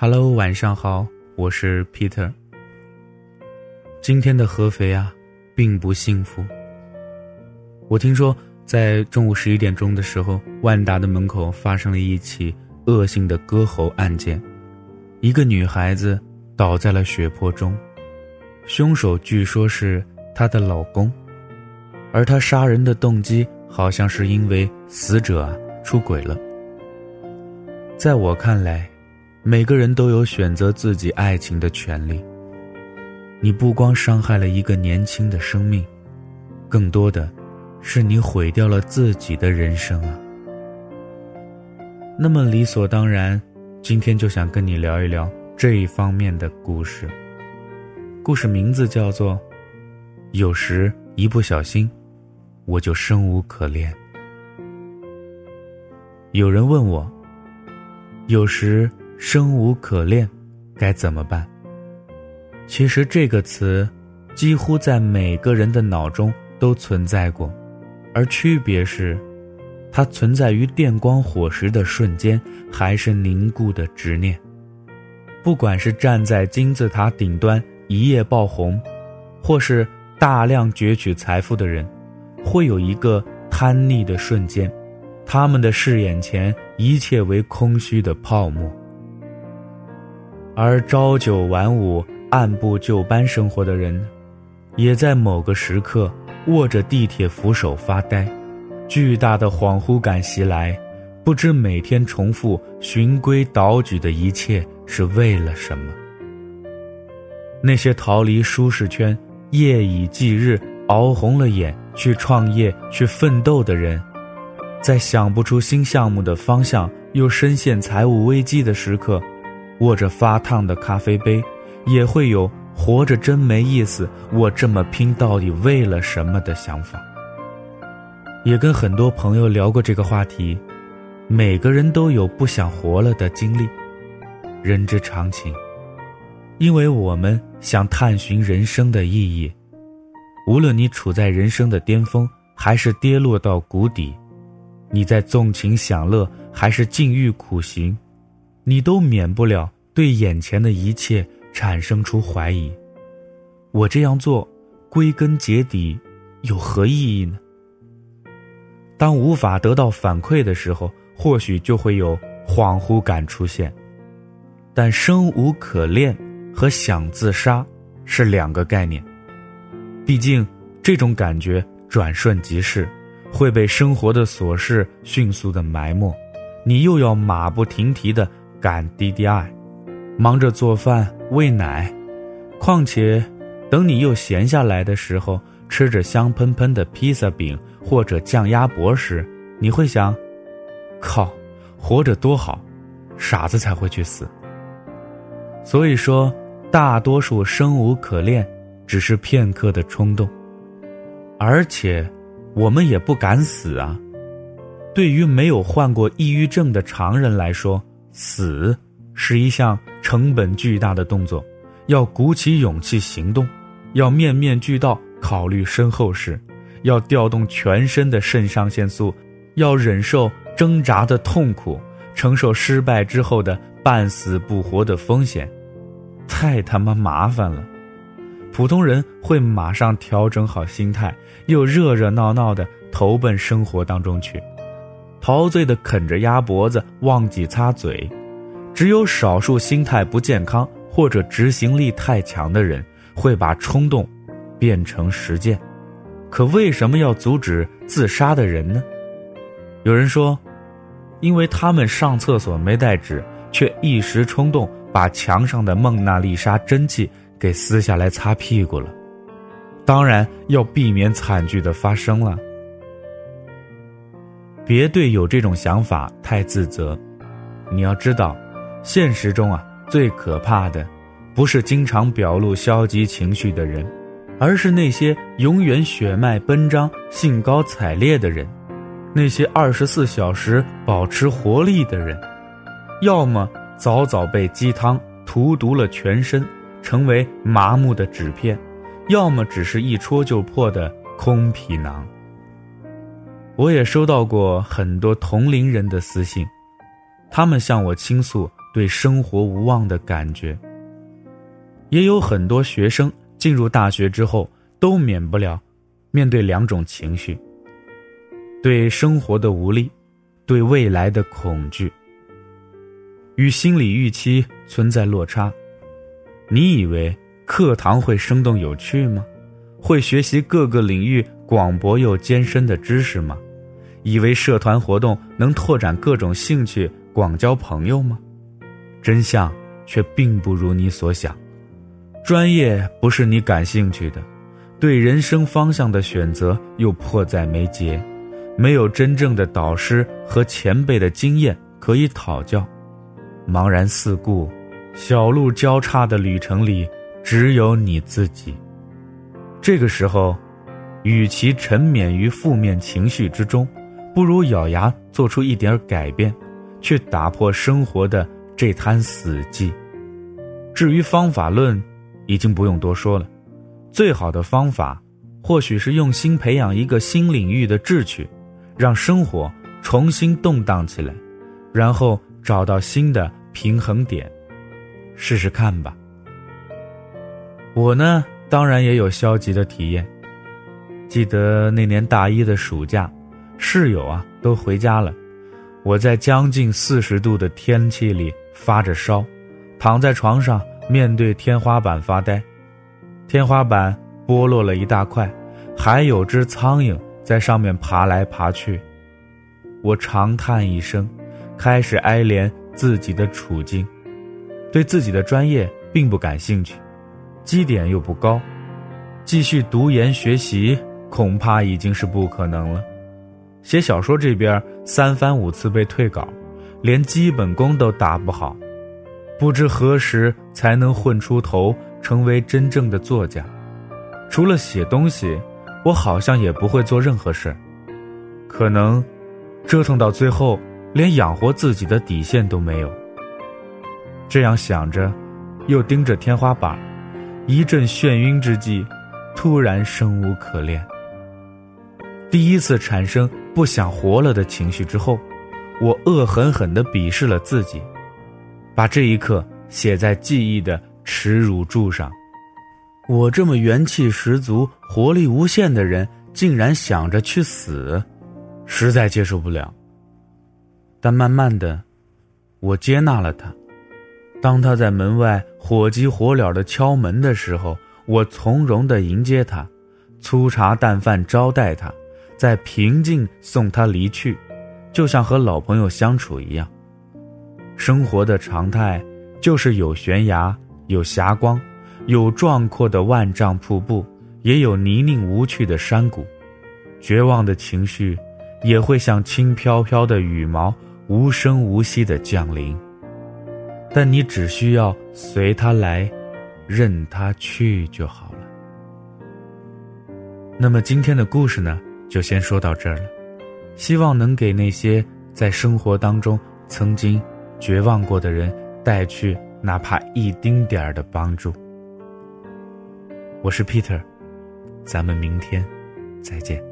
Hello，晚上好，我是 Peter。今天的合肥啊，并不幸福。我听说，在中午十一点钟的时候，万达的门口发生了一起恶性的割喉案件，一个女孩子倒在了血泊中，凶手据说是她的老公，而他杀人的动机好像是因为死者出轨了。在我看来，每个人都有选择自己爱情的权利。你不光伤害了一个年轻的生命，更多的，是你毁掉了自己的人生啊。那么理所当然，今天就想跟你聊一聊这一方面的故事。故事名字叫做《有时一不小心，我就生无可恋》。有人问我。有时生无可恋，该怎么办？其实这个词，几乎在每个人的脑中都存在过，而区别是，它存在于电光火石的瞬间，还是凝固的执念。不管是站在金字塔顶端一夜爆红，或是大量攫取财富的人，会有一个贪腻的瞬间。他们的视眼前一切为空虚的泡沫，而朝九晚五、按部就班生活的人，也在某个时刻握着地铁扶手发呆，巨大的恍惚感袭来，不知每天重复循规蹈矩的一切是为了什么。那些逃离舒适圈、夜以继日熬红了眼去创业、去奋斗的人。在想不出新项目的方向，又深陷财务危机的时刻，握着发烫的咖啡杯，也会有“活着真没意思，我这么拼到底为了什么”的想法。也跟很多朋友聊过这个话题，每个人都有不想活了的经历，人之常情。因为我们想探寻人生的意义，无论你处在人生的巅峰，还是跌落到谷底。你在纵情享乐还是禁欲苦行，你都免不了对眼前的一切产生出怀疑。我这样做，归根结底有何意义呢？当无法得到反馈的时候，或许就会有恍惚感出现。但生无可恋和想自杀是两个概念，毕竟这种感觉转瞬即逝。会被生活的琐事迅速的埋没，你又要马不停蹄的赶 DDI，忙着做饭喂奶，况且，等你又闲下来的时候，吃着香喷喷的披萨饼或者酱鸭脖时，你会想：靠，活着多好，傻子才会去死。所以说，大多数生无可恋，只是片刻的冲动，而且。我们也不敢死啊！对于没有患过抑郁症的常人来说，死是一项成本巨大的动作，要鼓起勇气行动，要面面俱到考虑身后事，要调动全身的肾上腺素，要忍受挣扎的痛苦，承受失败之后的半死不活的风险，太他妈麻烦了。普通人会马上调整好心态，又热热闹闹的投奔生活当中去，陶醉的啃着鸭脖子，忘记擦嘴。只有少数心态不健康或者执行力太强的人，会把冲动变成实践。可为什么要阻止自杀的人呢？有人说，因为他们上厕所没带纸，却一时冲动把墙上的蒙娜丽莎真迹。给撕下来擦屁股了，当然要避免惨剧的发生了。别对有这种想法太自责，你要知道，现实中啊最可怕的，不是经常表露消极情绪的人，而是那些永远血脉奔张、兴高采烈的人，那些二十四小时保持活力的人，要么早早被鸡汤荼毒了全身。成为麻木的纸片，要么只是一戳就破的空皮囊。我也收到过很多同龄人的私信，他们向我倾诉对生活无望的感觉。也有很多学生进入大学之后，都免不了面对两种情绪：对生活的无力，对未来的恐惧。与心理预期存在落差。你以为课堂会生动有趣吗？会学习各个领域广博又艰深的知识吗？以为社团活动能拓展各种兴趣、广交朋友吗？真相却并不如你所想。专业不是你感兴趣的，对人生方向的选择又迫在眉睫，没有真正的导师和前辈的经验可以讨教，茫然四顾。小路交叉的旅程里，只有你自己。这个时候，与其沉湎于负面情绪之中，不如咬牙做出一点改变，去打破生活的这滩死寂。至于方法论，已经不用多说了。最好的方法，或许是用心培养一个新领域的志趣，让生活重新动荡起来，然后找到新的平衡点。试试看吧。我呢，当然也有消极的体验。记得那年大一的暑假，室友啊都回家了，我在将近四十度的天气里发着烧，躺在床上面对天花板发呆。天花板剥落了一大块，还有只苍蝇在上面爬来爬去。我长叹一声，开始哀怜自己的处境。对自己的专业并不感兴趣，基点又不高，继续读研学习恐怕已经是不可能了。写小说这边三番五次被退稿，连基本功都打不好，不知何时才能混出头，成为真正的作家。除了写东西，我好像也不会做任何事可能折腾到最后，连养活自己的底线都没有。这样想着，又盯着天花板，一阵眩晕之际，突然生无可恋。第一次产生不想活了的情绪之后，我恶狠狠地鄙视了自己，把这一刻写在记忆的耻辱柱上。我这么元气十足、活力无限的人，竟然想着去死，实在接受不了。但慢慢的，我接纳了他。当他在门外火急火燎的敲门的时候，我从容的迎接他，粗茶淡饭招待他，在平静送他离去，就像和老朋友相处一样。生活的常态就是有悬崖，有霞光，有壮阔的万丈瀑布，也有泥泞无趣的山谷。绝望的情绪也会像轻飘飘的羽毛，无声无息的降临。但你只需要随他来，任他去就好了。那么今天的故事呢，就先说到这儿了。希望能给那些在生活当中曾经绝望过的人带去哪怕一丁点儿的帮助。我是 Peter，咱们明天再见。